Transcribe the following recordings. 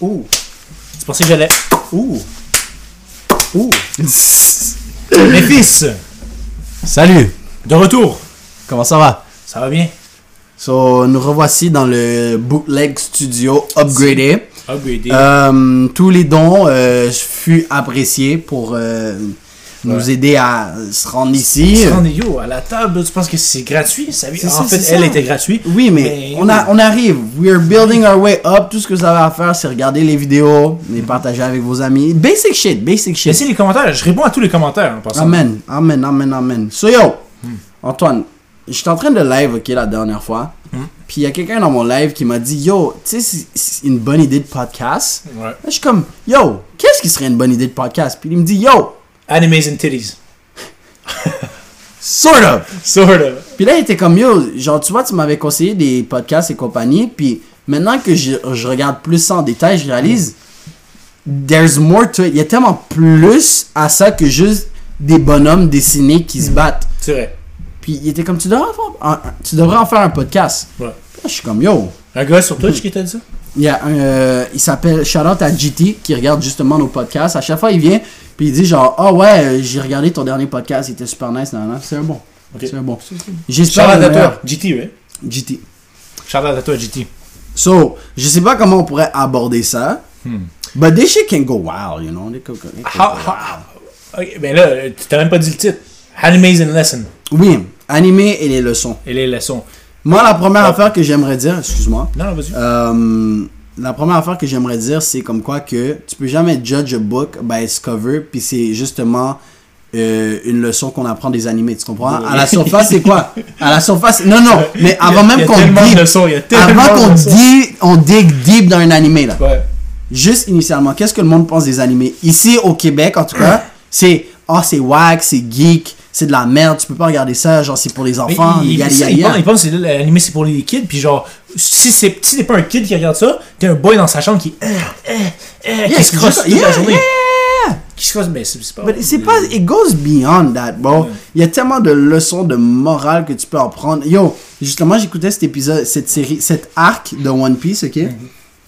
Ouh. Tu pensais que j'allais. Ouh. Ouh. Mes fils, Salut, de retour. comment ça va? Ça va bien? So, nous revoici dans le Bootleg Studio upgradé. Upgradé. Euh, tous les dons euh, furent appréciés pour euh, nous Ouais. aider à se rendre ici. Te rends, yo, à la table, tu penses que c'est gratuit? Ça, en ça, fait, elle ça. était gratuite. Oui, mais, Mais on, a, on arrive. We are building our way up. Tout ce que vous avez à faire, c'est regarder les vidéos, les partager avec vos amis. Basic shit, basic shit. Laissez les commentaires. Je réponds à tous les commentaires en passant. Amen, amen, amen, amen. So yo, Antoine, j'étais en train de live, ok, la dernière fois. Puis il y a quelqu'un dans mon live qui m'a dit, yo, tu sais, c'est- c'est une bonne idée de podcast. Ouais. Là, je suis comme, yo, qu'est-ce qui serait une bonne idée de podcast? Puis il me dit, yo, Animes and titties. sort of. Sort of. Puis là, il était comme, yo, genre, tu vois, tu m'avais conseillé des podcasts et compagnie. Puis maintenant que je, je regarde plus ça en détail, je réalise, there's more to it. Il y a tellement plus à ça que juste des bonhommes dessinés qui se battent. C'est vrai. Puis il était comme, tu devrais en faire un, tu devrais en, faire un podcast. Ouais. Là, je suis comme, yo. Un gars sur Twitch qui t'a dit ça? Il, y a un, euh, il s'appelle out à GT qui regarde justement nos podcasts. À chaque fois, il vient puis il dit genre, ah ouais, euh, j'ai regardé ton dernier podcast, il était super nice. C'est un bon. C'est un bon. J'espère Charlotte à toi. GT, oui. GT. Charlotte à toi, GT. So, je sais pas comment on pourrait aborder ça. But this shit can go wild, you know. They could How, go how, ben là, tu t'as même pas dit le titre. Animes and Lesson. wild. Oui, animé et les leçons. Et les leçons. Moi, la première affaire que j'aimerais dire, excuse-moi. Non, non, vas-y. Euh, la première affaire que j'aimerais dire, c'est comme quoi que tu peux jamais judge a book by its cover, puis c'est justement euh, une leçon qu'on apprend des animés, tu comprends? À la surface, c'est quoi? À la surface, non, non, mais avant même qu'on tellement de dig, leçons, il y a tellement avant qu'on dig, on dig deep dans un animé, là. Ouais. Juste initialement, qu'est-ce que le monde pense des animés? Ici, au Québec, en tout cas, c'est, ah, c'est wack, c'est geek, c'est de la merde, tu peux pas regarder ça, genre, c'est pour les enfants, il, que c'est- l'animé c'est pour les kids, puis genre, si c'est si t'es pas un kid qui regarde ça, t'es un boy dans sa chambre qui. euh, euh, euh, qui se crosse toute la yeah, journée. yeah, yeah. Qui se crosse, mais c'est pas. C'est pas, it goes beyond that, bro. Il y a tellement de leçons de morale que tu peux en prendre. Yo, justement, j'écoutais cet épisode, cette série, cet arc de One Piece, ok?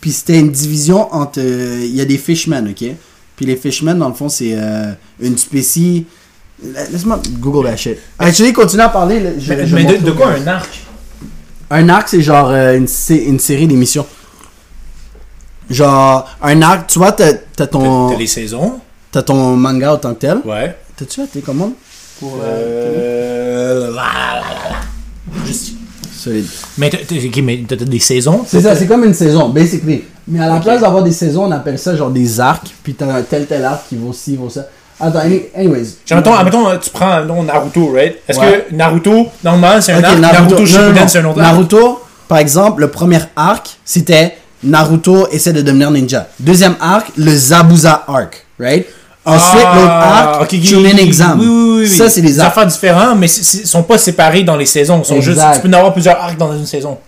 Puis c'était une division entre, euh, il y a des fishmen, ok? Puis les fishmen, dans le fond, c'est euh, une spécie. Laisse-moi Google that shit. Actually, continue à parler. là, je- Mais, je mais de, quoi un arc? Un arc, c'est genre euh, une, une série d'émissions. Genre, un arc, tu vois, t'as t'as ton, T'as les saisons? t'as ton manga en tant que tel. Ouais. T'as-tu tes commandes pour Euh. la, la, la, la. Juste. Solide. Mais t'as des saisons? C'est ça, c'est comme une saison, basically. Mais à la place d'avoir des saisons, on appelle ça genre des arcs, puis t'as un tel tel arc qui vaut ci, vaut ça. Attends, any- anyways. Mettons, admettons, euh, tu prends non, Naruto, right? Est-ce Ouais. que Naruto, normalement, c'est un Ok, arc, Naruto, non, Shippuden, c'est un autre arc? Naruto, par exemple, le premier arc, c'était Naruto essaie de devenir ninja. Deuxième arc, le Zabuza arc, right? Ensuite, Ah, l'autre arc, ok, ok, Chunin ok. Exam. Oui, oui, oui, oui. Ça, c'est des arcs. affaires différents, mais c'est- c'est- sont pas séparés dans les saisons. Ils sont juste, tu peux en avoir plusieurs arcs dans une saison.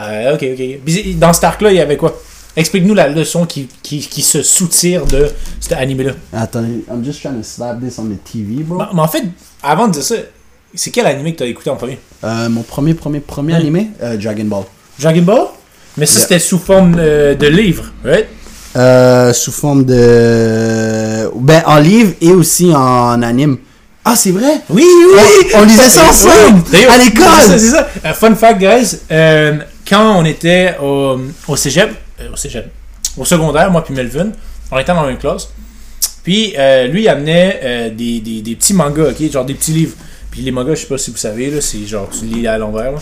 Euh, ok, ok. Dans cet arc-là, il y avait quoi? Explique-nous la leçon qui, qui, qui se soutire de cet animé-là. Attends, I'm just trying to slap this on the TV, bro. Mais, mais en fait, avant de dire ça, c'est quel animé que t'as écouté en premier? Euh, mon premier, premier, premier Ouais. animé, euh, Dragon Ball. Dragon Ball? Mais ça, Yeah. c'était sous forme euh, de livre, right? Sous forme de. Ben, en livre et aussi en anime. Ah, c'est vrai? Oui, oui On, on lisait ça ensemble! À l'école! c'est ça. Fun fact, guys. euh, quand on était au, au cégep, au cégep, au secondaire, moi puis Melvin, on était dans la même classe. Puis euh, lui, il amenait euh, des, des, petits mangas, ok? Genre des petits livres. Puis les mangas, je sais pas si vous savez, là, c'est genre tu lis à l'envers.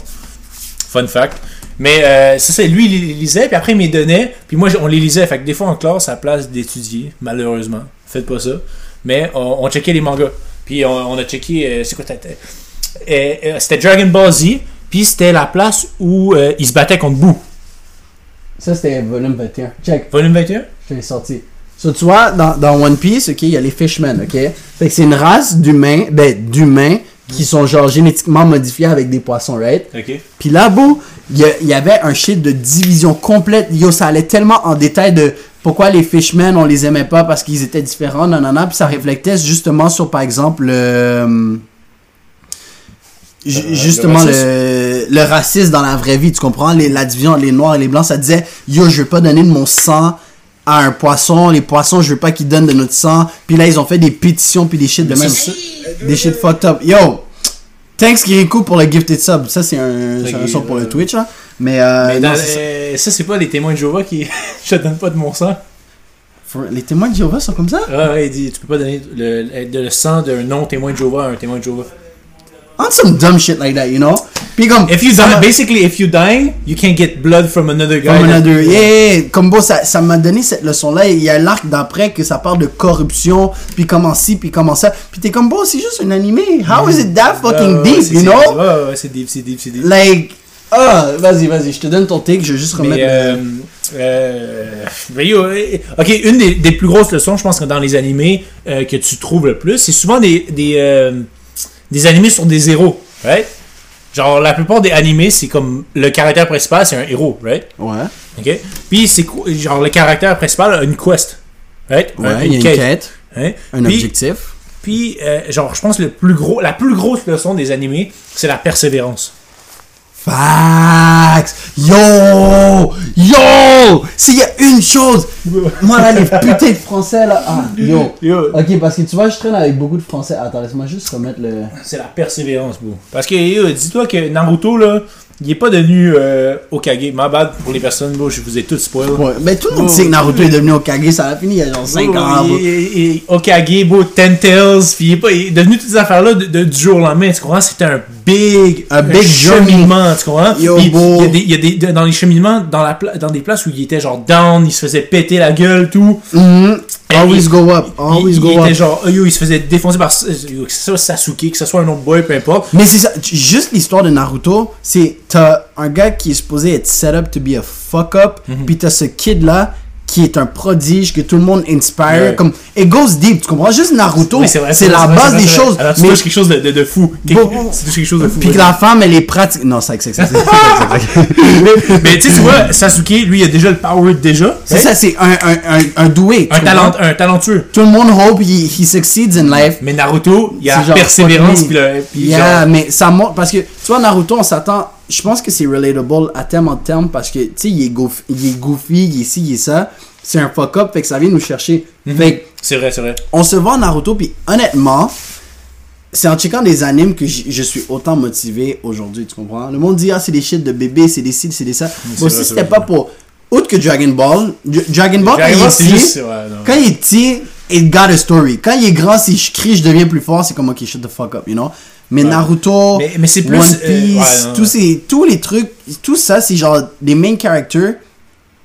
Fun fact. Mais euh, c'est lui, il les lisait, puis après, il me donnait. Puis moi, on les lisait. Fait que des fois, en classe, à la place d'étudier, malheureusement, faites pas ça. Mais on, checkait les mangas. Puis on, a checké, euh, c'est quoi ta? Euh, euh, c'était Dragon Ball Z, puis c'était la place où euh, il se battait contre Boo. Ça, c'était volume 21. Check, Volume 21? je l'ai sorti. So, tu vois, dans, dans One Piece, ok, il y a les Fishmen, ok? Fait que c'est une race d'humains, ben, d'humains qui sont genre génétiquement modifiés avec des poissons, right? Ok. Puis là, beau, il y, avait un shit de division complète. Yo, ça allait tellement en détail de pourquoi les Fishmen, on les aimait pas parce qu'ils étaient différents, nanana. Puis ça reflétait justement sur, par exemple, le. euh, justement, racisme. le, le racisme dans la vraie vie, tu comprends? Les, la division entre les noirs et les blancs, ça disait, yo, je veux pas donner de mon sang à un poisson, les poissons, je veux pas qu'ils donnent de notre sang. Puis là, ils ont fait des pétitions, puis des shit de Mais même. Des shit fucked up. Yo! Thanks Kirikou pour le gifted sub. Ça, c'est un, un son pour le Twitch, là. Mais, euh, Mais dans- ça. euh, ça, c'est pas les témoins de Jéhovah qui. je te donne pas de mon sang. Les témoins de Jéhovah sont comme ça? Ah, ouais, il dit tu peux pas donner le, le, le sang d'un non-témoin de Jéhovah à un témoin de Jéhovah. On some dumb shit like that, you know? Comme. If you die, basically, if you die, you can't get blood from another guy. From another- yeah, yeah. Comme bon, ça, ça m'a donné cette leçon-là. Il y a l'arc d'après que ça parle de corruption, puis comment ci, puis comment ça. Puis t'es comme bon, c'est juste un animé. How is it that fucking deep, you know? Ouais, ouais, ouais, c'est deep, c'est deep, c'est deep. Like, ah, vas-y, vas-y, je te donne ton take, je vais juste remettre. Mais, euh, euh, yo, euh, ok, une des, des plus grosses leçons, je pense que dans les animés euh, que tu trouves le plus, c'est souvent des, des, euh, des animés sur des héros, right? Genre, la plupart des animés, c'est comme le caractère principal, c'est un héros, right? Ouais, Ok? Puis, c'est genre, le caractère principal a une quest, right? Un- ouais, il y a une quête, hein? un Puis- objectif. Puis, euh, genre, je pense que le plus gros, la plus grosse leçon des animés, c'est la persévérance. Facts! Yo! Yo! S'il y a une chose, moi là, les putains de français là, ah, yo. Yo, Ok, parce que tu vois, je traîne avec beaucoup de français. Attends, laisse-moi juste remettre le. C'est la persévérance, bro. Parce que, yo, dis-toi que Naruto, là, il est pas devenu euh, Okage. Ma bad pour les personnes, bro, je vous ai tout spoil. Ouais, mais tout le monde Oh. sait que Naruto est devenu Okage, ça a fini il y a genre 5 Bro, ans. Okage, bro, Ten Tails, puis il est, pas, il est devenu toutes ces affaires-là de, de- du jour au lendemain, tu comprends? C'était un big, Un big cheminement, tu comprends? Yo. Il y a, des, il y a des, de- dans les cheminements, dans, la, dans des places où il était genre down, il se faisait péter la gueule, tout. Mhm. Always il- go up, Il, always il go était up. genre, oh, yo, il se faisait défoncer par euh, yo, que ce soit Sasuke, que ce soit un autre boy, peu importe. Mais c'est ça, juste l'histoire de Naruto, c'est t'as un gars qui est supposé être set up to be a fuck up, Mhm. puis t'as ce kid là qui est un prodige que tout le monde inspire, Ouais. comme it goes deep, tu comprends? Juste Naruto, Oui, c'est la vrai, base vrai, des choses. Alors, tu mais touches quelque chose de, de, de fou. Bon, bon. Tu touches quelque chose de fou. puis que la femme elle est pratique. Non, c'est c'est- mais mais tu sais, tu vois, Sasuke, lui, il a déjà le power déjà. c'est right? ça, c'est un, un, un, un doué. Un, talent, un talentueux. Tout le monde hope he, he succeeds in life. Mais Naruto, il y a la genre, persévérance. Puis le, puis Yeah, genre, mais ça montre parce que tu vois Naruto on s'attend je pense que c'est relatable à terme en terme parce que tu sais il est goofy il est goofy il est ci il est ça c'est un fuck up fait que ça vient nous chercher fait que c'est vrai, c'est vrai. on se voit Naruto puis honnêtement c'est en checkant des animes que je suis autant motivé aujourd'hui tu comprends? Le monde dit ah c'est des shit de bébé c'est des ci c'est des ça moi aussi c'était pas pour outre que Dragon Ball Dra- Dragon Ball Dragon quand Ball, il est petit ouais, quand il est petit, it got a story. Quand il est grand, si je crie, je deviens plus fort, c'est comme, ok, shut the fuck up, you know? Mais Ouais. Naruto, Mais- mais c'est plus, One euh, Piece, ouais, non, tous, ouais. ces, tous les trucs, tout ça, c'est genre des main characters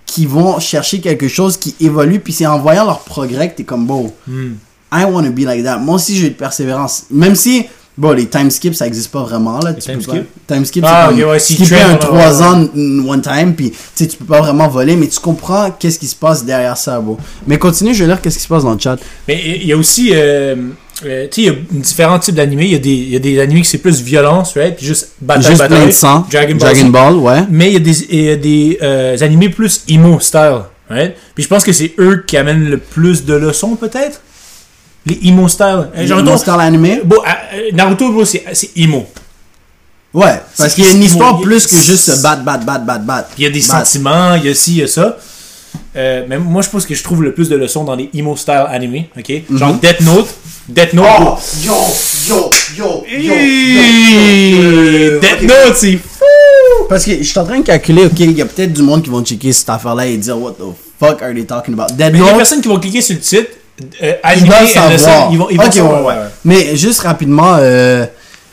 qui vont chercher quelque chose qui évolue, puis c'est en voyant leur progrès que t'es comme, bon, Hmm. I want to be like that. Moi aussi, j'ai de persévérance. Même si, bon, les time skips, ça existe pas vraiment, là. tu time peux pas- skips? Time skip, Ah, c'est ouais, si skipper un pendant- 3 ans one time, puis tu sais, tu peux pas vraiment voler, mais tu comprends qu'est-ce qui se passe derrière ça, bro. Mais continue, je vais lire qu'est-ce qui se passe dans le chat. Mais il y a aussi. euh, euh, tu sais, il y a différents types d'animés. Il y, a des- il y a des animés qui c'est plus violence, right? Puis juste bataille, Juste bataille. plein de sang. Dragon Ball. Dragon Ball, ouais. Mais il y a des, y a des euh, animés plus emo style. Right? Puis je pense que c'est eux qui amènent le plus de leçons, peut-être. Les emo style. Euh, Genre, non, style animé. bon, euh, Naruto, bro, c'est emo. Ouais, parce qu'il y a une histoire plus que juste se battre, battre, battre, battre, battre. Il y a des sentiments, il y a ci, il y a ça. Euh, mais moi, je pense que je trouve le plus de leçons dans les emo style animés. ok Genre Mhm. Death Note. Death Note. Oh, yo, yo, yo, yo, yo, yo. Death. Note, c'est fou! Parce que je suis en train de calculer, ok, il y a peut-être du monde qui vont checker cette affaire-là et dire, what the fuck are they talking about? Dead Mais il y a des Note, personnes qui vont cliquer sur le titre. Euh, ils animé, savoir. Ils vont, ils vont savoir, ouais, ouais. Mais juste rapidement, euh,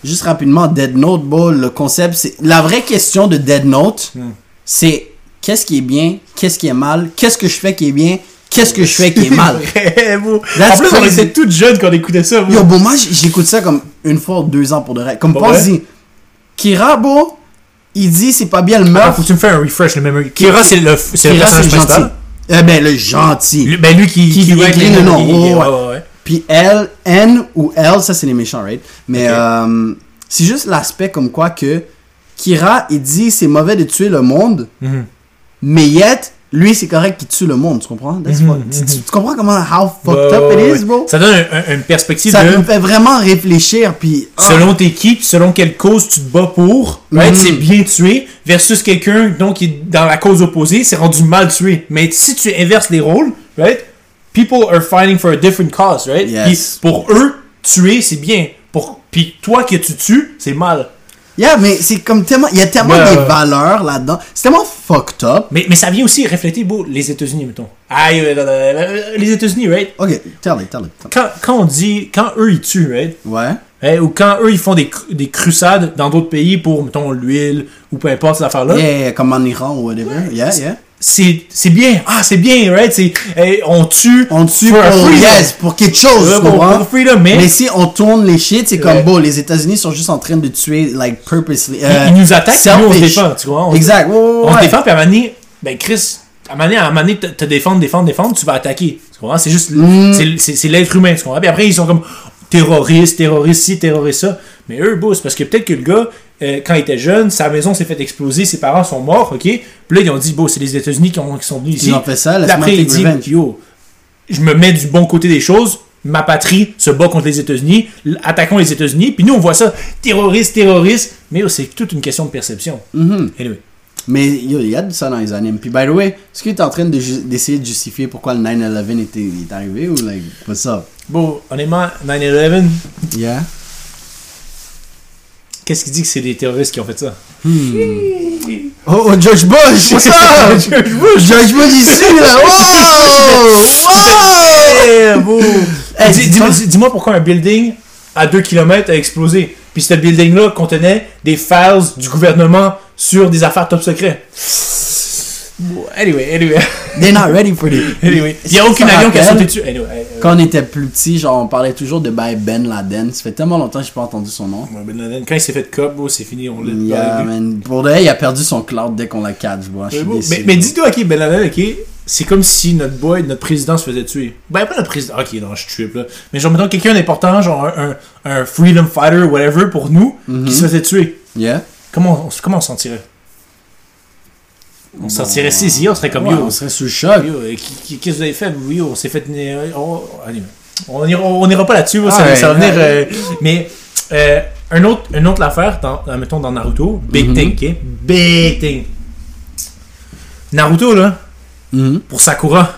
juste rapidement, Dead Note, bro, le concept, c'est. La vraie question de Dead Note, Hmm. c'est qu'est-ce qui est bien, qu'est-ce qui est mal, qu'est-ce que je fais qui est bien, qu'est-ce que je fais qui est mal? Vrai, bro. That's en plus, on crazy. était toutes jeunes quand on écoutait ça. bro. Yo, bon, moi, j'écoute ça comme une fois ou deux ans pour de vrai. Comme Pour pense-y. Kira, bro, il dit c'est pas bien le Ah, meurtre. faut que tu me fasses un refresh, le memory. Kira, c'est le, c'est le personnage principal? Eh ben, le gentil. Lui, ben, lui qui, Qui- qui écrit le nom. Ouais, ouais, ouais. Puis L, N ou L, ça c'est les méchants, right? Mais Ok. euh, c'est juste l'aspect comme quoi que Kira, il dit c'est mauvais de tuer le monde, Mhm. mais yet, lui c'est correct qu'il tue le monde, tu comprends? Mhm, what- tu, tu- tu comprends comment, how fucked up it is, bro? Ça donne un- un- une perspective Ça de. me fait vraiment réfléchir, puis... ah, Selon tes qui, puis selon quelle cause tu te bats pour, right, Mhm. c'est bien tué, versus quelqu'un donc qui est dans la cause opposée, c'est rendu mal tué. Mais si tu inverses les rôles, right? People are fighting for a different cause, right? Yes. Puis pour eux, tuer, c'est bien. Pour, puis toi que tu tues, c'est mal. Yeah, mais c'est comme tellement. Il y a tellement Ouais, des ouais. valeurs là-dedans. C'est tellement fucked up. Mais, mais ça vient aussi refléter beau, les États-Unis, mettons. Aïe, euh, les États-Unis, right? Ok, tell it, tell it. tell Quand, quand on dit, quand eux ils tuent, right? it. Ouais. Hein, ou quand eux ils font des, des crusades dans d'autres pays pour, mettons, l'huile ou peu importe ces affaires-là, Yeah, yeah, comme en Iran ou whatever. Yeah, yeah. C'est c'est bien. Ah, c'est bien, right? C'est, hey, on tue. On tue pour, yes, pour quelque chose, Ouais, pour, pour freedom, mais, Mais si on tourne les shit, c'est comme Ouais. bon, les États-Unis sont juste en train de tuer, like, purposely. ils, euh, ils nous attaquent, nous on se défend, tu vois? On, Exact, ouais, on se défend, puis à un moment donné, ben Chris, à un moment donné, à un moment donné, te, te défendre, défendre, défendre, tu vas attaquer. Tu comprends? C'est juste, Mm. c'est- l'être humain, tu comprends? Puis après, ils sont comme terroristes, terroristes ci, terroristes ça. Mais eux, beau, c'est parce que peut-être que le gars, euh, quand il était jeune, sa maison s'est fait exploser, ses parents sont morts, ok? Puis là, ils ont dit, bon, c'est les États-Unis qui, ont- qui sont venus ici. Ils ont fait ça, laisse-moi après, il dit, yo, je me mets du bon côté des choses. Ma patrie se bat contre les États-Unis. Attaquons les États-Unis. Puis nous, on voit ça, terroriste, terroriste. Mais c'est toute une question de perception. Mhm. Anyway. Mais il y a de ça dans les animes. Puis, by the way, est-ce que tu es en train de d'essayer de justifier pourquoi le 9-11 était, est arrivé ou, like, what's up? Bon, honnêtement, 9-11, Yeah? Qu'est-ce qui dit que c'est des terroristes qui ont fait ça? Oh, oh, George Bush! Up? George Bush! Bush ici, là! Wow! Wow! Beau. Hey, Dis- dis- Dis-moi dis-moi pourquoi un building à 2 km a explosé. Puis ce building-là contenait des files du gouvernement sur des affaires top secret. Bon, Anyway, anyway, They're not ready for it. anyway. Il n'y a aucun avion qui a sauté dessus. Anyway, euh, Quand on était plus petit, genre, on parlait toujours de by Ben Laden. Ça fait tellement longtemps que j'ai pas entendu son nom. Ouais, Ben Laden, quand il s'est fait cop, c'est fini, on l'a Yeah, man. Pour vrai, il a perdu son cloud dès qu'on l'a catch. Je suis Mais, mais, dis-toi, ok, Ben Laden, ok, c'est comme si notre boy, notre président se faisait tuer. Ben, pas notre président, ok, non, je trip là. Mais genre, mettons quelqu'un d'important, genre un, un, un freedom fighter, whatever, pour nous, Mhm. qui se faisait tuer. Yeah? Comment on, comment on s'en tirait On s'en tirait saisi, on serait comme Ouais, yo. on serait sous le choc. euh, Qu'est-ce que vous avez fait Yo, on s'est fait. euh, oh, on ira, on ira pas là-dessus, ça, Ah, ça va venir. ouais. euh, mais euh, un autre, une autre affaire, dans, dans- mettons dans Naruto, big Mhm. thing, ok? Big thing. Naruto, là, Mhm. pour Sakura.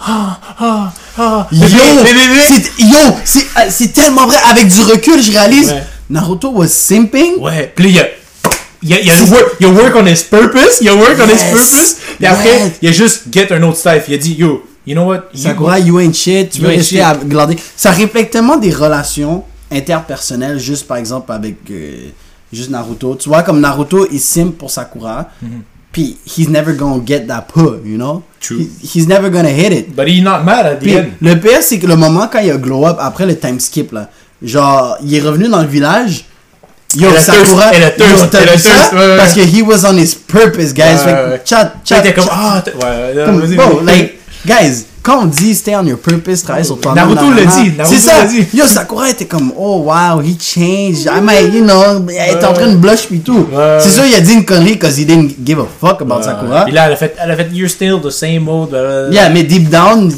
Ah, ah, ah. Yo, c'est, yo, c'est, euh, c'est tellement vrai. Avec du recul, je réalise. Naruto was simping. Ouais, puis là, il y a, il y a, il y a, work, il y a work on his purpose, il y a work on his Yes. purpose, et après, Yes. il y a juste get un autre stuff. Il a dit, yo, you know what? You- Sakura, you ain't shit. Tu You veux rester à glander. Ça reflète tellement des relations interpersonnelles, juste par exemple avec euh, juste Naruto. Tu vois, comme Naruto, il simp pour Sakura. Puis, he's never gonna get that pull, you know? True. He- he's never gonna hit it. But he's not mad at the Puis, end. le pire, c'est que le moment quand il a glow up, après le time skip, là, genre, il est revenu dans le village. Yo, Et la Sakura, et la thirst, vu ça? thirst, ouais, ouais. Parce que he was on his purpose, guys. Ouais, ouais. chat, chat, comme, chat. ah, ouais, Comme, vas-y, bro, vas-y. like, guys, quand on dit stay on your purpose, travaille sur toi Naruto l'a dit, Naruto C'est ça. dit. Yo, Sakura était comme, oh wow, he changed. I might, you know, elle était en train de blush pis tout. Ouais. C'est sûr, il a dit une connerie because he didn't give a fuck about Sakura. Puis là, elle a fait, elle a fait, you're still the same blablabla. Yeah, mais deep down,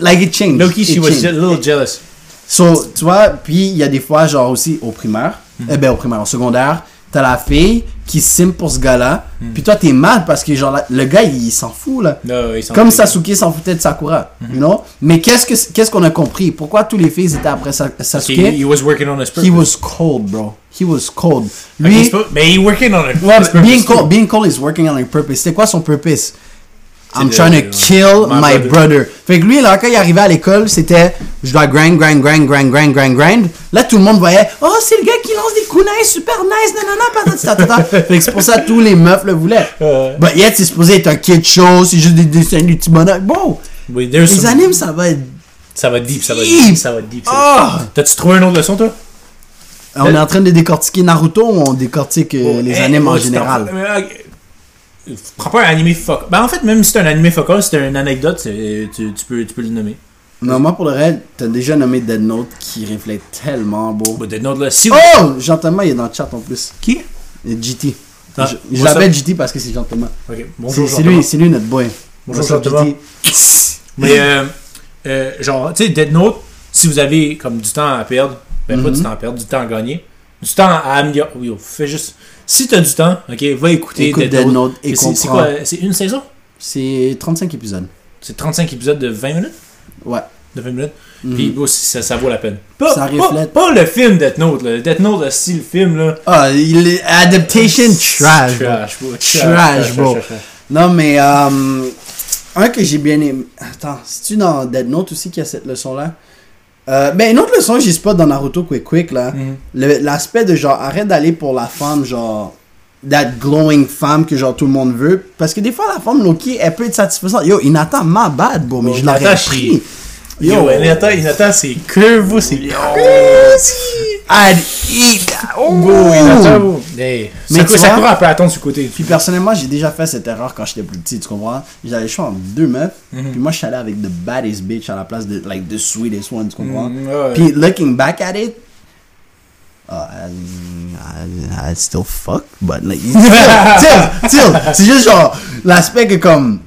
like it changed. Loki, she was a little jealous. So, tu vois, puis il y a des fois, genre aussi au primaire, Hmm. eh ben au primaire, au secondaire, t'as la fille qui sim pour ce gars-là, Hmm. puis toi t'es mal parce que genre le gars il, s'en fout là. No, sont Comme Sasuke s'en foutait de Sakura, Hmm. you know? Mais qu'est-ce que qu'est-ce qu'on a compris? Pourquoi tous les filles étaient après Sa- Sasuke? He, he was working on his purpose. He was cold, bro. He was cold. Lui, mais he working on it. ouais, being cold, being cold is working on a purpose. C'était quoi son purpose? I'm trying to kill my brother. Fait que lui, là, quand il arrivait à l'école, c'était je dois grind, grind, grind, grind, grind, grind, grind. Là, tout le monde voyait Oh, c'est le gars qui lance des kunai super nice, nanana, patati, tatata. Fait que c'est pour ça que tous les meufs le voulaient. But yet, c'est supposé être un kid show, c'est juste des dessins, des petits bonhommes. Bon, les animes, ça va être. Ça va deep, ça va Deep. deep, ça va deep. Ah! deep. T'as-tu trouvé une autre leçon, toi? On est en train de décortiquer Naruto ou on décortique euh, les Hey, animes en oh, général? Ok. Prends pas un animé fuck. Ben en fait, même si c'est un animé focal, c'est une anecdote, tu, tu, peux, tu peux le nommer. Non, moi, pour le reste, t'as déjà nommé Dead Note qui reflète tellement beau. But Dead Note, là, si Oh! Jean-Thomas, il est dans le chat en plus. Qui? GT. Ah, je l'appelle GT parce que c'est Jean-Thomas. Ok, C'est bonjour. c'est lui, c'est lui notre boy. Bonjour. GT? Mais, euh, euh, genre, tu sais, Dead Note, si vous avez comme du temps à perdre, ben pas du temps à perdre, du temps à gagner, du temps à améliorer. Oh, fais juste. Si t'as du temps, ok, va écouter Écoute Dead, Dead Note. Et C'est- quoi C'est une saison? C'est 35 épisodes. C'est 35 épisodes de 20 minutes? Ouais. De 20 minutes? Mhm. Puis oh, ça, ça vaut la peine. Pas, Ça pas- reflète. Pas, le film Death Note. Là. Death Note, le style film, là. Ah, il est adaptation trash. bro. Trash, bro. Trash, bro. Non, mais euh, un que j'ai bien aimé. Attends, c'est-tu dans Dead Note aussi qu'il y a cette leçon-là? Euh, Ben, une autre leçon, j'ai pas dans Naruto Quick Quick, là. Mhm. L'aspect de genre, arrête d'aller pour la femme, genre, that glowing femme que genre tout le monde veut. Parce que des fois, la femme Loki, elle peut être satisfaisante. Yo, Hinata, ma bad, bro, mais je l'aurais pris. Yo, Inata, Inata, c'est que vous, c'est I'd eat that. Oh. Hey, Mais cou- ça court un peu attendre sur le côté. Puis personnellement, j'ai déjà fait cette erreur quand j'étais plus petit, tu comprends? J'avais le choix entre deux meufs. Mhm. Puis moi, je suis allé avec the baddest bitch à la place de, like, the sweetest one, tu comprends? Mm, ouais. Puis looking back at it, uh, I, I, I still fuck, but like, still, still, c'est juste genre, l'aspect que comme,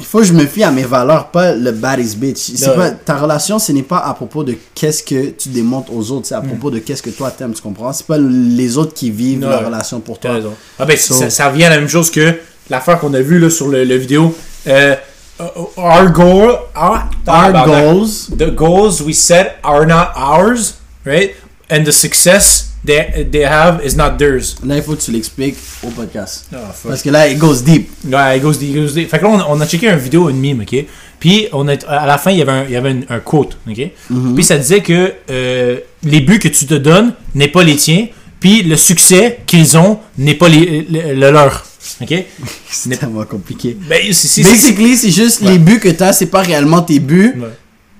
il faut que je me fie à mes valeurs, pas le baddest bitch. C'est Ouais. pas, ta relation, ce n'est pas à propos de qu'est-ce que tu démontres aux autres, c'est à propos de qu'est-ce que toi t'aimes, tu comprends? C'est pas les autres qui vivent la Ouais. relation pour toi. raison. Ah ben, So- ça, ça revient à la même chose que l'affaire qu'on a vue là, sur le, le vidéo. Euh, uh, our goal, our, Our tabarnak. goals, the goals we set are not ours, right? And the success they, they have is not theirs. là, il faut que tu l'expliques au podcast. Oh. Parce que là, it goes deep. Ouais, it goes deep, it goes deep. Fait que là, on, on a checké une vidéo, une mime, ok? Puis, on a, à la fin, il y avait un, il y avait un, un quote, ok? Puis, ça disait que euh, les buts que tu te donnes n'est pas les tiens, puis le succès qu'ils ont n'est pas les, le, le leur, ok? C'est tellement compliqué. Ben, c'est- c'est- c'est- Basically, c'est juste Ouais. les buts que t'as, c'est pas réellement tes buts. Ouais.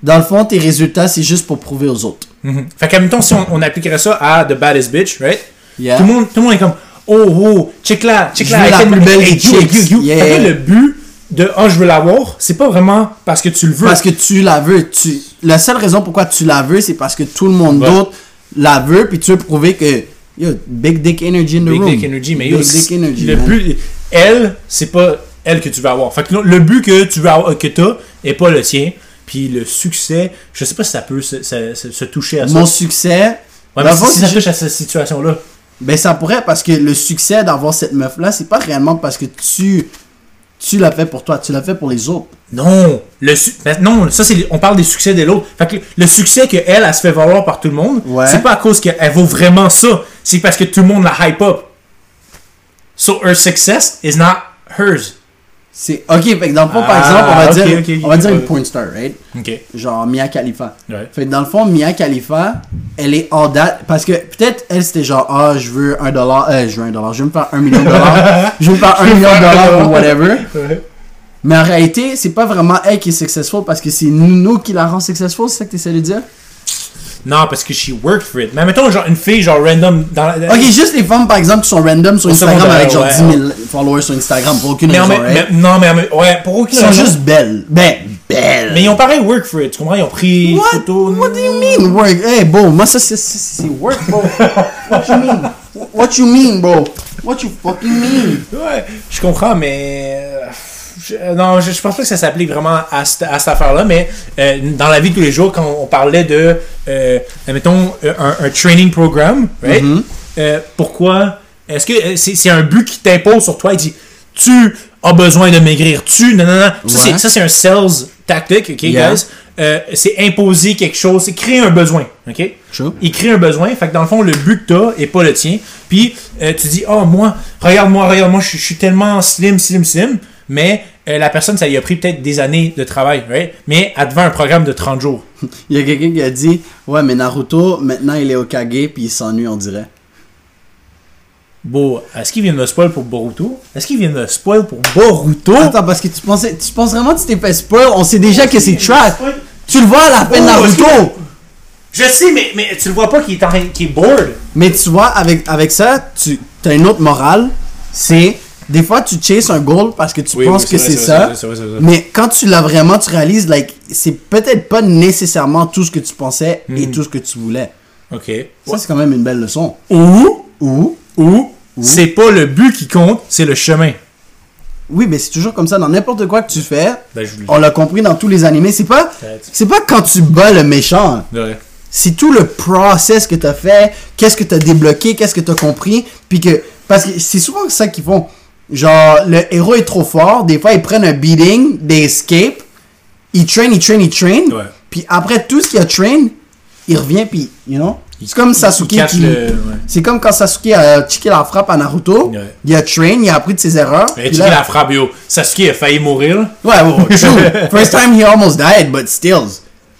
Dans le fond, tes résultats, c'est juste pour prouver aux autres. Mhm. Fait qu'à même temps, si on, on appliquerait ça à The Baddest Bitch, right? Yeah. Tout, le monde, tout le monde est comme, oh, oh, check là, check là, la plus belle hey, you, you, you. Yeah. Fait que le but de, oh, je veux l'avoir, c'est pas vraiment parce que tu le veux. Parce que tu la veux. Tu... La seule raison pourquoi tu la veux, c'est parce que tout le monde Ouais. d'autre la veut, puis tu veux prouver que. Yo, big dick energy in the Big room. Dick Energy, mais big yo, dick c'est- energy. le man. but, elle, c'est pas elle que tu veux avoir. Fait que le but que tu veux avoir, que t'as, est pas le tien. Puis le succès, je sais pas si ça peut se, se- se- se toucher à ça. Mon succès. Ouais, mais si, si ça touche à cette situation-là. Ben ça pourrait parce que le succès d'avoir cette meuf là, c'est pas réellement parce que tu tu l'as fait pour toi, tu l'as fait pour les autres. Non, le ben non, ça c'est on parle des succès de l'autre. Fait que le, le succès que elle, elle se fait valoir par tout le monde, Ouais. c'est pas à cause qu'elle vaut vraiment ça, c'est parce que tout le monde la hype up. So her success is not hers. C'est OK, fait que dans le fond par Ah, exemple, on va ok, dire ok, on va dire une porn star, right? Genre Mia Khalifa. Ouais. Fait que dans le fond Mia Khalifa, elle est en date parce que peut-être elle c'était genre ah, je veux un dollar, euh, je veux un dollar, je veux me faire un million de dollars, je veux me faire un million de dollars ou whatever. Mais en réalité, c'est pas vraiment elle qui est successful parce que c'est nous qui la rend successful, c'est ça que tu essaies de dire? Non, parce que she worked for it. Mais mettons genre une fille genre random dans la- Ok, juste les femmes par exemple qui sont random sur Instagram avec genre ouais, 10 000 followers sur Instagram pour aucune mais, raison, même- right? mais- non, mais, ouais, pour aucune Ils sont raison. juste belles. Ben, belles. Mais ils ont pareil work for it, tu comprends? Ils ont pris What? photo. What do you mean work? Hey, bro, moi ça c'est work, bro. What you mean? What you mean, bro? What you fucking mean? Ouais, je comprends, mais. euh, je- non, je, je pense pas que ça s'applique vraiment à, cette- à cette affaire-là, mais euh, dans la vie de tous les jours, quand on parlait de, euh, mettons, euh, un, un training program, right? Mhm. Euh, pourquoi Est-ce que c'est c'est un but qui t'impose sur toi Il dit tu as besoin de maigrir, tu. Non, non, non. Ça, Ouais. c'est- ça, c'est un sales tactic, ok, Yeah. guys Euh, C'est imposer quelque chose, c'est créer un besoin, ok? Il crée un besoin. Fait que dans le fond, le but que t'as est pas le tien. Puis tu dis, oh, moi, regarde-moi, regarde-moi, je suis tellement slim, slim, slim. Mais euh, la personne, ça lui a pris peut-être des années de travail, right? Mais elle devant un programme de 30 jours. Il y a quelqu'un qui a dit Ouais, mais Naruto, maintenant il est au Kage puis il s'ennuie, on dirait. Bon, est-ce qu'il vient de me spoil pour Boruto? Est-ce qu'il vient de me spoil pour Boruto? Attends, parce que tu pensais, tu penses vraiment que tu t'es fait spoil? On sait déjà que c'est trash. Tu le vois à la de Oh, Naruto. Je sais, mais, mais tu le vois pas qu'il est en est bored. Mais tu vois, avec, avec ça, tu as une autre morale. C'est des fois tu chases un goal parce que tu penses que c'est ça. Mais quand tu l'as vraiment, tu réalises, like, c'est peut-être pas nécessairement tout ce que tu pensais et Hmm. tout ce que tu voulais. Ok. Ça, c'est quand même une belle leçon. Ou, Ou, ou, c'est pas le but qui compte, c'est le chemin. oui, mais c'est toujours comme ça dans n'importe quoi que tu fais. Ben, On l'a compris dans tous les animés. C'est pas, c'est pas quand tu bats le méchant. Ouais. C'est tout le process que tu as fait, qu'est-ce que tu as débloqué, qu'est-ce que tu as compris, puis que parce que c'est souvent ça qu'ils font. Genre le héros est trop fort, des fois ils prennent un beating, they escape, il train, il train, il train. Ouais. Puis après tout ce qu'il a train, il revient, puis, you know? C'est comme Sasuke il qui. le- ouais. C'est comme quand Sasuke a checké la frappe à Naruto. Ouais. Il a train, il a appris de ses erreurs. Puis tu là- la frappe, yo. Sasuke a failli mourir. Ouais, true. First time he almost died, but still.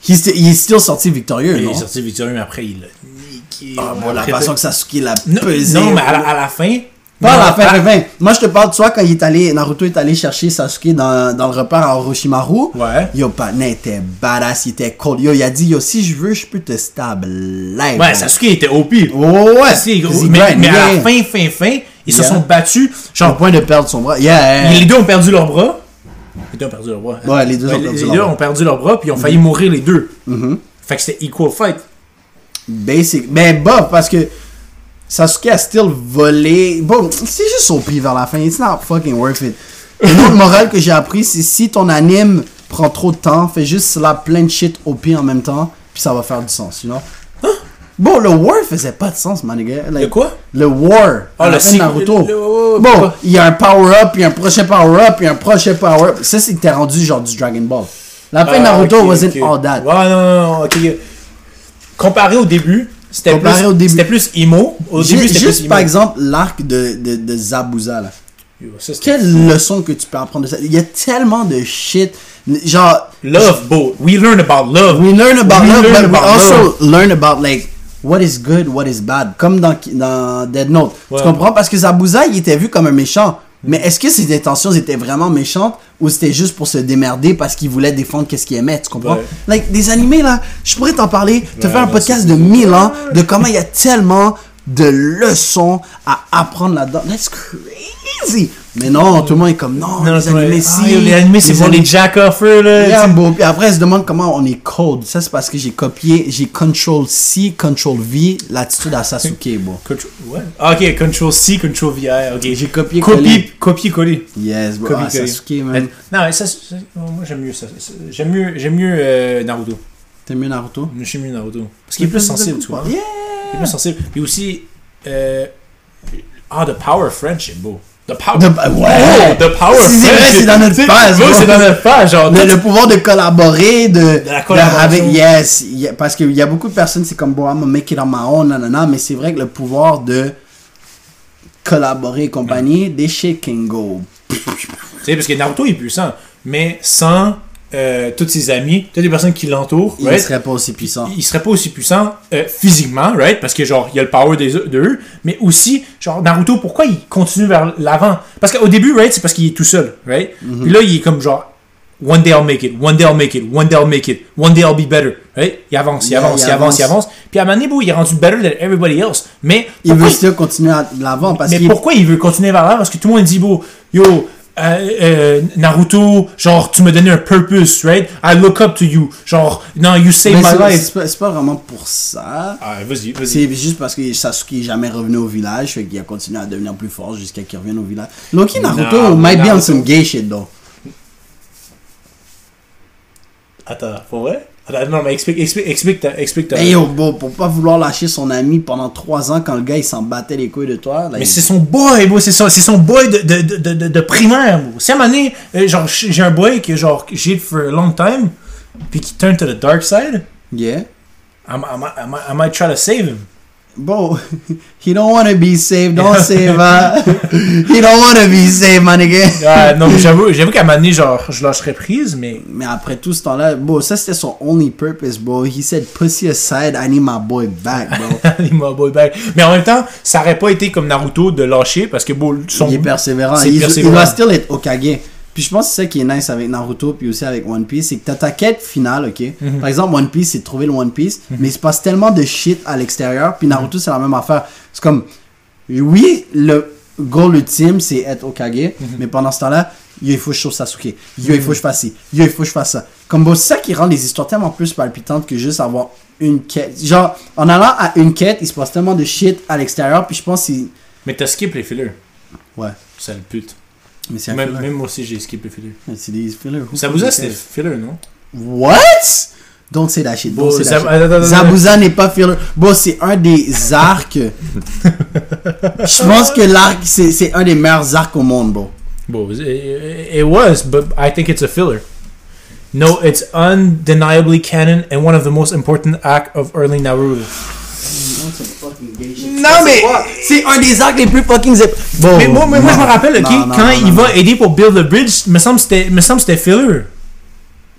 Il est still sorti victorieux, Il non? est sorti victorieux, mais après, il l'a niqué. Ah, bon, la façon que Sasuke l'a pesé. non, mais à la, à la fin. Pas à la non, fin, fin, fin. Moi, je te parle de toi quand il est allé, Naruto est allé chercher Sasuke dans, dans le repère à Orochimaru. Ouais. Yo, Patna était badass, il était cold. Yo, il a dit, yo, si je veux, je peux te stab live. Ouais, Sasuke était OP. Oh, ouais. Gros. Mais, à la fin, fin, fin, ils se sont battus. Au Genre, point de perdre son bras. Yeah. les deux ont perdu leurs bras. Les deux ont perdu leurs bras. hein. Ouais, les deux ont perdu les leurs deux bras. ont perdu leurs bras, puis ils ont failli mourir les deux. Mhm. Fait que c'était equal fight. Basic. Mais bof, parce que Sasuke a still volé. Bon, c'est juste au pire vers la fin. It's not fucking worth it. Le autre morale que j'ai appris, c'est si ton anime prend trop de temps, fais juste slap plein de shit au pire en même temps, puis ça va faire du sens, you know? Bon, le war faisait pas de sens, man. Le quoi? Le war. Ah, le la Naruto. le- ouais, Bon, il y a un power-up, puis un prochain power-up, puis un prochain power-up. Ça, c'est que t'es rendu genre du Dragon Ball. La fin de Ah, Naruto ok, wasn't all that. Ouais, non, non, non, ok. Comparé au début, c'était plus, au début. C'était plus emo. Au début, c'était juste plus par exemple l'arc de, de, de Zabuza là. Ça, Quelle leçon que tu peux apprendre de ça? Il y a tellement de shit. Genre, Love, beau. We learn about love. we learn about We love, learn but we also learn about like what is good, what is bad. Comme dans, dans Dead Note. Ouais. Tu comprends? Parce que Zabuza, il était vu comme un méchant. Mais est-ce que ses intentions étaient vraiment méchantes ou c'était juste pour se démerder parce qu'il voulait défendre qu'est-ce qu'il aimait, tu comprends? Ouais. Like des animés là, je pourrais t'en parler, te Ouais, faire un non, podcast de 1000 ans de comment il y a tellement de leçons à apprendre là-dedans. That's crazy. Mais non, tout le monde est comme non, Non, les animés Ah, si, yo, les animés, c'est pour les jack-offers, là. Yeah. Puis après, elle se demande comment on est code. Ça, c'est parce que j'ai copié, j'ai Control C, Control V, l'attitude à Sasuke, bro. Control, ouais. Ah, ok, Control C, Control V, ah, ok. J'ai copié Copier, collé. copier, coller. Yes, bro. Copier, Ah. Sasuke, man. Non, mais ça, c'est- moi j'aime mieux ça. J'aime mieux, j'aime mieux euh, Naruto. T'aimes mieux Naruto? J'aime mieux Naruto. Parce qu'il est plus sensible, tu vois. Yeah! Il est plus sensible. Puis aussi, euh, ah, The Power of Friendship, beau. The Power. The- ouais. Oh, the Power of C'est vrai, c'est dans notre phase, bro. C'est dans notre phase, genre. Le, pouvoir de collaborer, de, la de- collaboration. avec, yes, parce qu'il y a beaucoup de personnes, c'est comme, bon, I'm gonna make it on my own, nanana, mais c'est vrai que le pouvoir de collaborer et compagnie, des shit can go. Tu sais, parce que Naruto est puissant, mais sans euh, tous ses amis, toutes les personnes qui l'entourent, Il right, serait pas aussi puissant. il serait pas aussi puissant euh, physiquement, right? Parce que genre, il y a le power des, de eux, mais aussi, genre, Naruto, pourquoi il continue vers l'avant? Parce qu'au début, right, c'est parce qu'il est tout seul, right? Mhm. Puis là, il est comme genre, one day I'll make it, one day I'll make it, one day I'll make it, one day I'll be better, right? Il avance, il Yeah, avance, il il avance, il avance. Puis à un moment donné, il est rendu better than everybody else. Mais Il veut still continuer à l'avant parce mais pourquoi il veut continuer vers là Parce que tout le monde dit, bon, yo, euh, euh, Naruto, genre, tu me donnais un purpose, right? I look up to you. Genre, non, you saved my life. c'est pas, c'est pas vraiment pour ça. Ah, vas-y, vas-y. C'est juste parce que Sasuke est jamais revenu au village, fait qu'il a continué à devenir plus fort jusqu'à qu'il revienne au village. Loki Naruto Non, might be on Naruto. some gay shit though. Attends, pour vrai? Non, mais explique, explique, explique ta. Explique ta... Hey yo, bro, pour pas vouloir lâcher son ami pendant 3 ans quand le gars il s'en battait les couilles de toi. là, mais il- c'est son boy, bro, c'est son, c'est son boy de, de, de, de, primaire, bro. Si à un donné, euh, genre, j'ai un boy que, genre, j'ai for a long time, puis qui turn to the dark side, Yeah. I, I, might- I, might- I might try to save him. Bro, he don't wanna be saved, don't save her. he don't wanna be saved, my nigga. Ah, non, j'avoue, j'avoue qu'à un moment donné, genre, je lâcherais prise, mais. Mais après tout ce temps-là, bro, ça c'était son only purpose, bro. He said, pussy aside, I need my boy back, bro. Il m'a boy back. Mais en même temps, ça aurait pas été comme Naruto de lâcher parce que bon, son. il est persévérant. Il, persévérant. il va still être Okage. Puis je pense que c'est ça qui est nice avec Naruto puis aussi avec One Piece, c'est que t'as ta quête finale, ok? Mhm. Par exemple, One Piece, c'est de trouver le One Piece, mais il se passe tellement de shit à l'extérieur, puis Naruto, c'est la même affaire. C'est comme, oui, le goal ultime, c'est être Okage, Mhm. mais pendant ce temps-là, il faut que je sauve Sasuke. Yo, il faut que je fasse ci. Yo, il faut que je fasse ça. Comme, bon, c'est ça qui rend les histoires tellement plus palpitantes que juste avoir une quête. Genre, en allant à une quête, il se passe tellement de shit à l'extérieur, puis je pense que c'est... Mais t'as skip les fillers. Ouais. Sale pute. Mais c'est un Même, filler. même moi aussi, j'ai skip les fillers. C'est des fillers. Fucking c'était filler, non? What? Don't say that shit. Don't Bon, say that shit. Zabuza n'est pas filler. Bon, c'est un des arcs. Je pense que l'arc, c'est un des meilleurs arcs au monde, bro. Bon, it, it was, but I think it's a filler. No, it's undeniably canon and one of the most important acts of early Naruto. Non, mais c'est un des arcs les plus fucking zip. Bon, mais moi, mais moi, je me rappelle, ok, Non, non, quand non, il non, va aider pour build the bridge, me semble que c'était, me semble que c'était filler.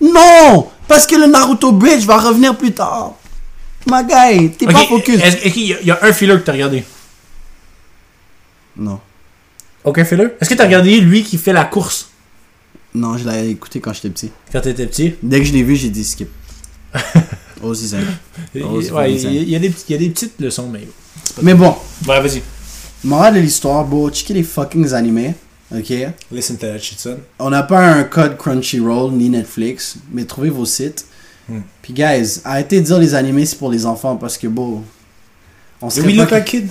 Non! Parce que le Naruto Bridge va revenir plus tard. My guy, t'es Ok, pas focus. qu'il y, a- il y a un filler que t'as regardé? Non. Aucun filler? Est-ce que t'as regardé lui qui fait la course? Non, je l'avais écouté quand j'étais petit. quand t'étais petit? Dès que je l'ai vu, j'ai dit skip. c'est ça. Il- ouais, y a des, petits- il y a des petites leçons, mais. Mais bon, Ouais, vas-y. morale de l'histoire, bro, checker les fucking animés. Ok? Listen to that shit, son. On n'a pas un code Crunchyroll ni Netflix, mais trouvez vos sites. Hmm. Puis, guys, arrêtez de dire les animés c'est pour les enfants parce que, bon. On Do serait we pas look like kid?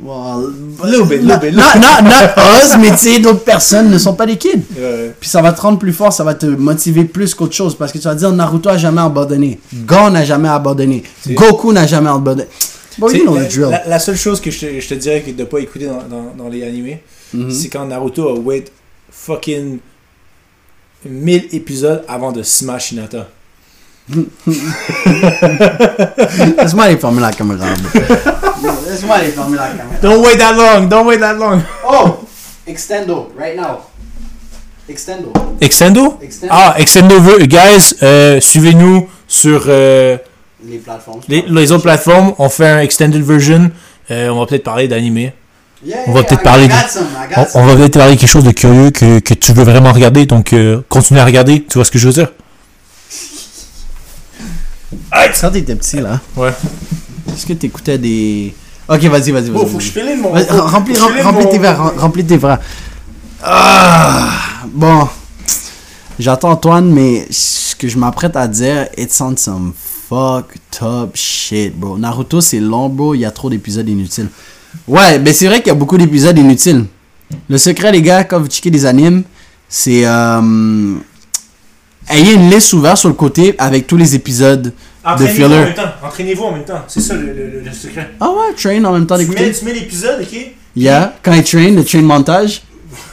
Well, Little bit, little bit, not, not, not us, mais tu sais, d'autres personnes ne sont pas des kids. Ouais. Puis ça va te rendre plus fort, ça va te motiver plus qu'autre chose. Parce que tu vas dire Naruto a jamais abandonné. Gon n'a jamais abandonné. Goku n'a jamais abandonné. Bon, you know la, the drill. la- la seule chose que je te, je te dirais que de pas écouter dans, dans, dans les animés, Mhm. c'est quand Naruto a wait fucking 1000 épisodes avant de smash Hinata. Laisse-moi aller fermer la caméra. Don't wait that long, don't wait that long. Oh! Extendo, right now. Extendo. Extendo? Extendo. Ah, Extendo, veut- guys, euh, suivez-nous sur euh, Les plateformes. les, les autres plateformes. On fait un extended version. Euh, on va peut-être parler d'animé. Yeah, on va yeah, peut-être I parler got de- some, I got On, va peut-être parler de quelque chose de curieux que, que tu veux vraiment regarder. Donc, euh, continue à regarder. Tu vois ce que je veux dire? Quand t'étais petit, là, Ouais. est-ce que t'écoutais des... Ok, vas-y, vas-y, vas-y. vas-y. filer mon. Vas-y, Remplis, rem- remplis tes verres, rem- remplis tes verres. Ah, bon. J'attends Antoine, mais ce que je m'apprête à dire, it sounds some fucked up shit, bro. Naruto, c'est long, bro. Il y a trop d'épisodes inutiles. Ouais, mais c'est vrai qu'il y a beaucoup d'épisodes inutiles. Le secret, les gars, quand vous checkez des animes, c'est... Euh, ayez une liste ouverte sur le côté avec tous les épisodes de Entraînez-vous en même temps. Entraînez-vous en même temps. C'est ça le, le- le secret. Ah ouais, train en même temps Tu d'écouter. mets, tu mets l'épisode, ok? Yeah, quand il train, le train montage.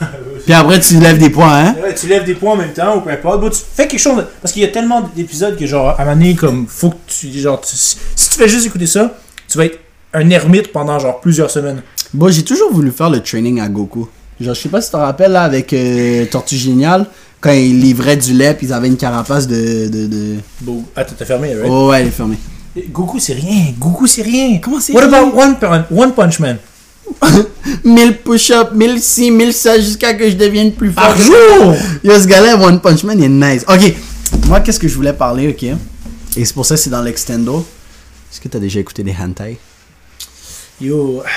Puis après, tu lèves des points, hein? Ouais, tu lèves des points en même temps ou peu importe. Bon, tu fais quelque chose. de- Parce qu'il y a tellement d'épisodes que, genre, à un moment donné, comme, faut que tu. Genre, tu- si tu fais juste écouter ça, tu vas être un ermite pendant, genre, plusieurs semaines. Bon, j'ai toujours voulu faire le training à Goku. Genre, je sais pas si tu te rappelles, là, avec euh, Tortue Géniale, quand ils livraient du lait, puis ils avaient une carapace de... de, de... Bon, attends, t'as fermé, right? Oh, ouais, elle est fermée. Goku, c'est rien. Goku, c'est rien. Comment c'est What rien? about One, Pun- One Punch Man? 1000 push-ups, 1000 ci, 1000 ça, jusqu'à que je devienne plus fort. Par jour! Yo, ce gars-là, One Punch Man, il est nice. Ok, moi, qu'est-ce que je voulais parler, ok? Et c'est pour ça que c'est dans l'extendo. Est-ce que t'as déjà écouté des hentai? Yo.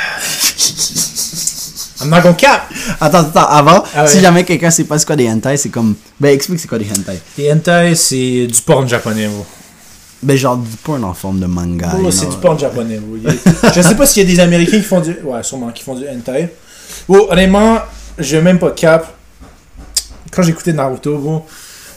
I'm not gonna cap. Attends, attends, avant, Ah ouais. si jamais quelqu'un sait pas c'est quoi des hentai, c'est comme... Ben, explique c'est quoi des hentai. Les hentai, c'est du porn japonais, bro. Ben, genre, du porn en forme de manga. Oh, c'est du porn japonais, a- Je sais pas s'il y a des Américains qui font du. Ouais, sûrement, qui font du hentai. Bon, honnêtement, je vais même pas cap. Quand j'écoutais Naruto, bro,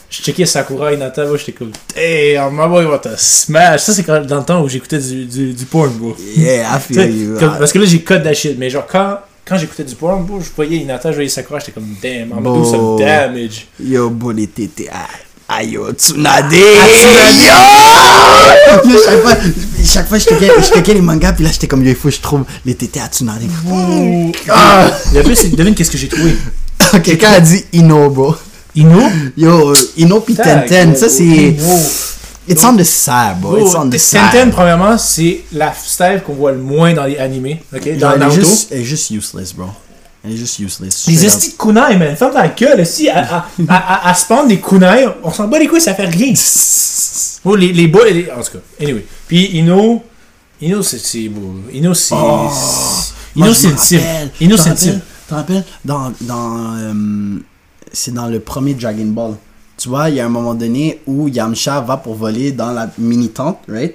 je checkais Sakura Hinata, bro, j'étais comme, damn, my boy, what a smash. Ça, c'est quand- dans le temps où j'écoutais du, du, du porn, bro. Yeah, I feel you. comme- parce que là, j'ai code that shit. Mais genre, quand, quand j'écoutais du porn, bro, je voyais Hinata, je voyais Sakura, j'étais comme, damn, I'm gonna do some damage. Yo, beau les tétés. Ah, Ayo, Tsunade! Tsunade! Yo! Yo, chaque fois, chaque fois je checkais, les mangas, puis là, j'étais comme, yo, il faut que je trouve les tétés à Tsunade. Ah! Plus, devine qu'est-ce que j'ai trouvé. Quelqu'un a dit Ino, bro. Ino? Yo, Ino pis Tenten, ça c'est. It's on the side, bro. It's on the premièrement, c'est la style qu'on voit le moins dans les animés. ok? Dans Naruto. juste, elle est juste useless, bro. Elle est juste useless. Les estis de kunai, man. Ferme ta gueule, si. À, à, à, à, spawn des kunai, on s'en bat les couilles, ça fait rien. Oh, les, les bois, les... en tout cas. Anyway. Puis Ino. Ino, c'est. c'est beau. Ino, c'est. Ino, je c'est cible. rappelle. Ino, c'est une rappelles- cible. T'en rappelles? Dans. dans euh, c'est dans le premier Dragon Ball. Tu vois, il y a un moment donné où Yamcha va pour voler dans la mini-tente, right?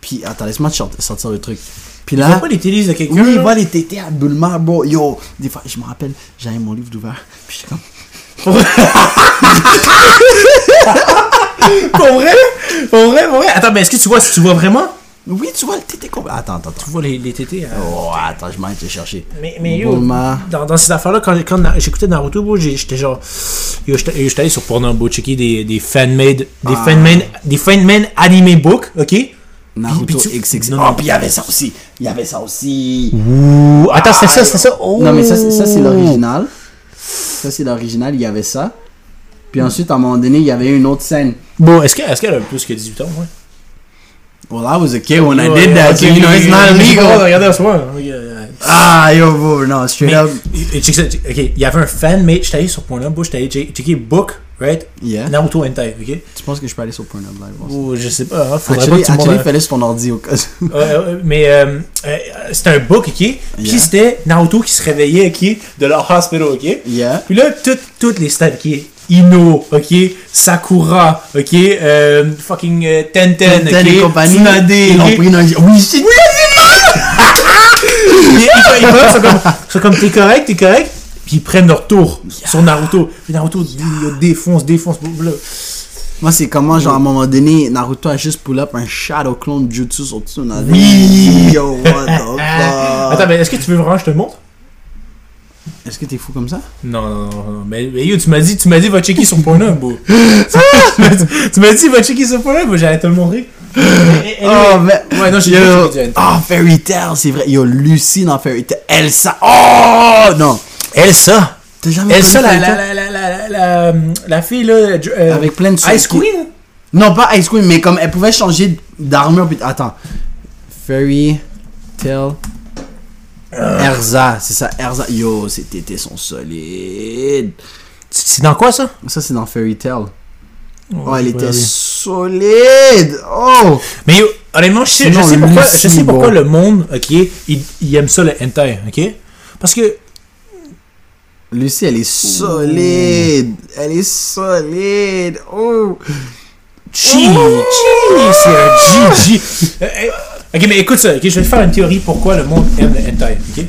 Puis, attends, laisse-moi te sortir- le truc. Puis là. vois pas les télis de quelqu'un? Oui, il voit les tétés à Bulma, bro. Yo, des fois, je me rappelle, j'avais mon livre d'ouvert. Puis j'étais comme. Pour vrai? Pour vrai, pour vrai? Attends, mais est-ce que tu vois, tu vois vraiment? Oui, tu vois le tété complet. Attends, attends, attends. Tu vois les, les tétés. hein? Oh, attends, je m'en été chercher. Mais, mais yo, dans, dans ces affaires-là, quand, quand j'écoutais Naruto, j'étais genre. Yo, j'étais allé sur Pornhub, checker des, des fan-made. Des Ah. fan-made. Des fan-made anime books, ok? Naruto Puis- puis tu- XX. Non, Oh, puis il y avait ça aussi. Il y avait ça aussi. Ouh. Attends, c'était ça, c'était ça. Oh. Non, mais ça, c'est- c'est l'original. Ça, c'est l'original. Il y avait ça. Puis ensuite, à un moment donné, il y avait une autre scène. Bon, est-ce que- est-ce qu'elle a plus que 18 ans, ouais? Well, I was a kid when I Ouais, did that. ok, so, you know, it's not illegal. regardé à soir. Ok, euh, Ah, yo, bro, non, straight Mais, up. ça, check- ok, il y avait un fan-made. J'étais allé sur Pornhub, j'étais allé checker book, right? Yeah. Naruto Hentai, ok? Tu penses que je peux aller sur Pornhub Live? Ou je sais pas, hein, faudrait Actually, pas que tout le actually, fallait sur ton ordi au cas où. Mais euh, euh, c'était un book, ok? Puis Yeah. c'était Naruto qui se réveillait, ok? De leur hospital, ok? Yeah. Puis là, tout- toutes les stats, ok? Ino, ok? Sakura, ok? Euh, fucking euh, Tenten, Tenten ok? et compagnie. Tsunade, Ils l'ont pris dans Oui, shit. Ils, ils- ils- ils sont comme, ils sont comme, t'es correct, t'es correct? Puis ils prennent leur tour sur Naruto. Puis Naruto défonce, défonce. Là. Moi, c'est comment, genre, à un moment donné, Naruto a juste pull up un Shadow Clone Jutsu sur Tsunade. Oui. Yo, what the fuck? Attends, mais est-ce que tu veux vraiment que je te montre? Est-ce que t'es fou comme ça? Non, non, non, non. Mais, mais yo, tu m'as dit, tu m'as dit, va checker sur Pornhub, bro. tu m'as dit- va checker sur Pornhub, j'allais te le montrer. Mais- Oh, anyway. mais. Ouais, non, j'ai. Oh, Fairy Tail, c'est vrai. Yo, Lucie dans Fairy Tail. Elsa. Oh, non. Elsa. T'as jamais Elsa, connu la, la, la, la, la, la, la fille, là. euh, Avec plein de Ice qui- Queen? Non, pas Ice Queen, mais comme elle pouvait changer d'armure. Attends. Fairy Tail. Erza, c'est ça, Erza. Yo, ces tétés sont solides. C'est dans quoi, ça? Ça, c'est dans Fairy Tail. Oh, elle était solide. Oh. Mais yo, honnêtement, je sais, je sais pourquoi, je sais pourquoi bon. le monde, ok, il, il aime ça le hentai, ok? Parce que, Lucie, elle est solide. Elle est solide. Oh. chi, chi, c'est un GG. Euh, euh, ok, mais écoute ça, ok, je vais te faire une théorie pourquoi le monde aime le hentai, ok?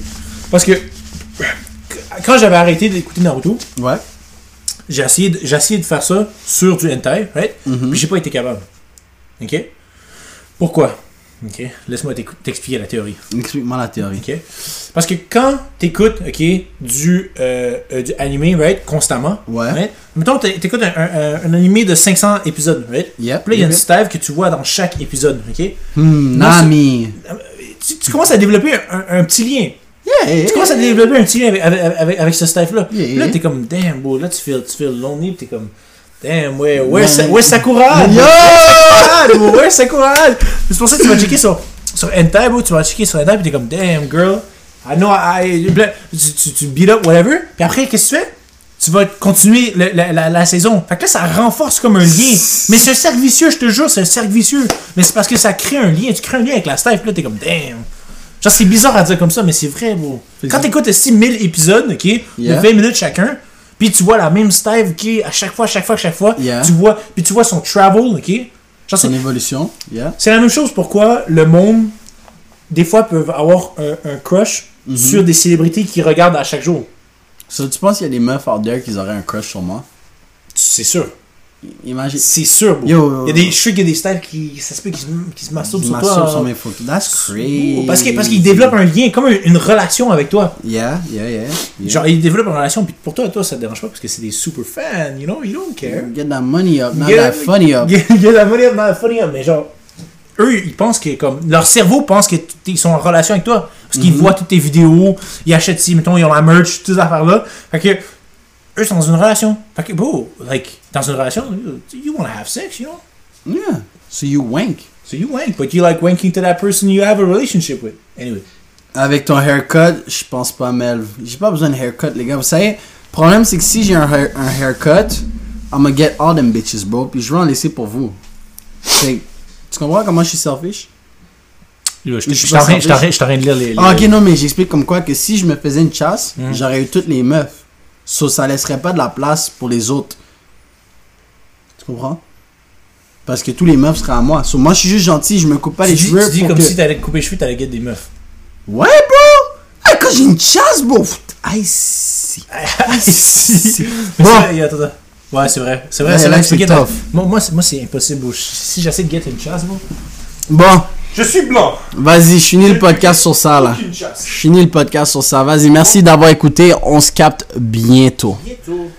Parce que, quand j'avais arrêté d'écouter Naruto, Ouais. j'ai essayé, de- j'ai essayé de faire ça sur du hentai, right? Mhm. Puis j'ai pas été capable. Ok? Pourquoi? Ok? Laisse-moi t'expliquer la théorie. Explique-moi la théorie. Ok? Parce que quand t'écoutes, ok, du, euh, euh, du animé, right, constamment, Ouais. right? Mettons, t'é- t'écoutes un, un, un animé de 500 épisodes, right? Yep. Puis là, il y a une yep. stave que tu vois dans chaque épisode, ok? Hmm, Nami. Tu, tu commences à développer un, un- petit lien. Yeah. Tu commences à développer un petit lien avec, avec, avec, avec ce. Yeah, Puis Là, yeah. t'es comme, damn, bro, là, tu feel, tu feel lonely, t'es comme, damn, ouais, Ouais, where's Sakura? Yo! Bro, where's Sakura? C'est pour ça que tu vas checker sur, sur Hentai, bro, tu vas checker sur Hentai, pis t'es comme, damn, girl, I know, I, Puis tu, tu, tu beat up, whatever, puis après, qu'est-ce que tu fais? Tu vas continuer le- la, la, la saison. Fait que là, ça renforce comme un lien. Mais c'est un cercle vicieux, je te jure, c'est un cercle vicieux. Mais c'est parce que ça crée un lien. Tu crées un lien avec la staff, puis là, t'es comme, damn. Genre, c'est bizarre à dire comme ça, mais c'est vrai, bro. Quand t'écoutes 6000 épisodes, ok, Yeah. de 20 minutes chacun, puis tu vois la même stave, ok, à chaque fois, à chaque fois, à chaque fois, Yeah. tu vois, puis tu vois son travel, ok? Genre, c'est, Son évolution. Yeah. c'est la même chose pourquoi le monde, des fois, peuvent avoir un, un crush Mhm. sur des célébrités qui regardent à chaque jour. Tu penses qu'il y a des meufs out there qui auraient un crush sur moi? C'est sûr. Imagine. C'est sûr, bro. Yo. Il y a des, je sais qu'il y a des styles qui, ça se peut, qui se, qui se masturbent sur masturbent toi. sur mes photos. That's crazy. Parce qu'ils parce qu'ils développent un lien, comme une, une relation avec toi. Yeah, yeah, yeah. yeah. Genre, ils développent une relation, puis pour toi, toi, ça te dérange pas parce que c'est des super fans, you know, you don't care. Get that money up, not Get- that funny up. Get, get that money up, not that funny up. Mais genre, eux, ils pensent que, comme, leur cerveau pense que t- ils sont en relation avec toi. Parce qu'ils Mhm. voient toutes tes vidéos, ils achètent, si, mettons, ils ont la merch, toutes ces affaires-là. Fait que, eux sont dans une relation. Fait que, bro, like, dans une relation, you, you wanna have sex, you know? Yeah. So you wank. So you wank, but you like wanking to that person you have a relationship with. Anyway. Avec ton haircut, je pense pas, Melv. J'ai pas besoin de haircut, les gars. Vous savez, le problème, c'est que si j'ai un, hair- un haircut, I'ma get all them bitches, bro. Puis je vais en laisser pour vous. Fait tu comprends comment je suis selfish? Je Je je train de lire les. les- Ah, ok, non, mais j'explique comme quoi que si je me faisais une chasse, Mm. j'aurais eu toutes les meufs. So, ça laisserait pas de la place pour les autres. Tu comprends? Parce que tous les meufs seraient à moi. So, moi, je suis juste gentil, je me coupe pas tu les dis, cheveux. tu dis pour comme que- si t'allais couper les cheveux, t'allais get des meufs. Ouais, bro! Hey, quand j'ai une chasse, bro! I see. I see. Mais Bon. attends, attends. Ouais, c'est vrai. C'est vrai, Ouais, c'est vrai. Moi, moi, c'est- impossible. Si j'essaie de get une chasse, bro. Bon, Je suis blanc. Vas-y, je finis le podcast sur ça, là. Je finis le podcast sur ça. Vas-y, merci d'avoir écouté. On se capte bientôt. Bientôt.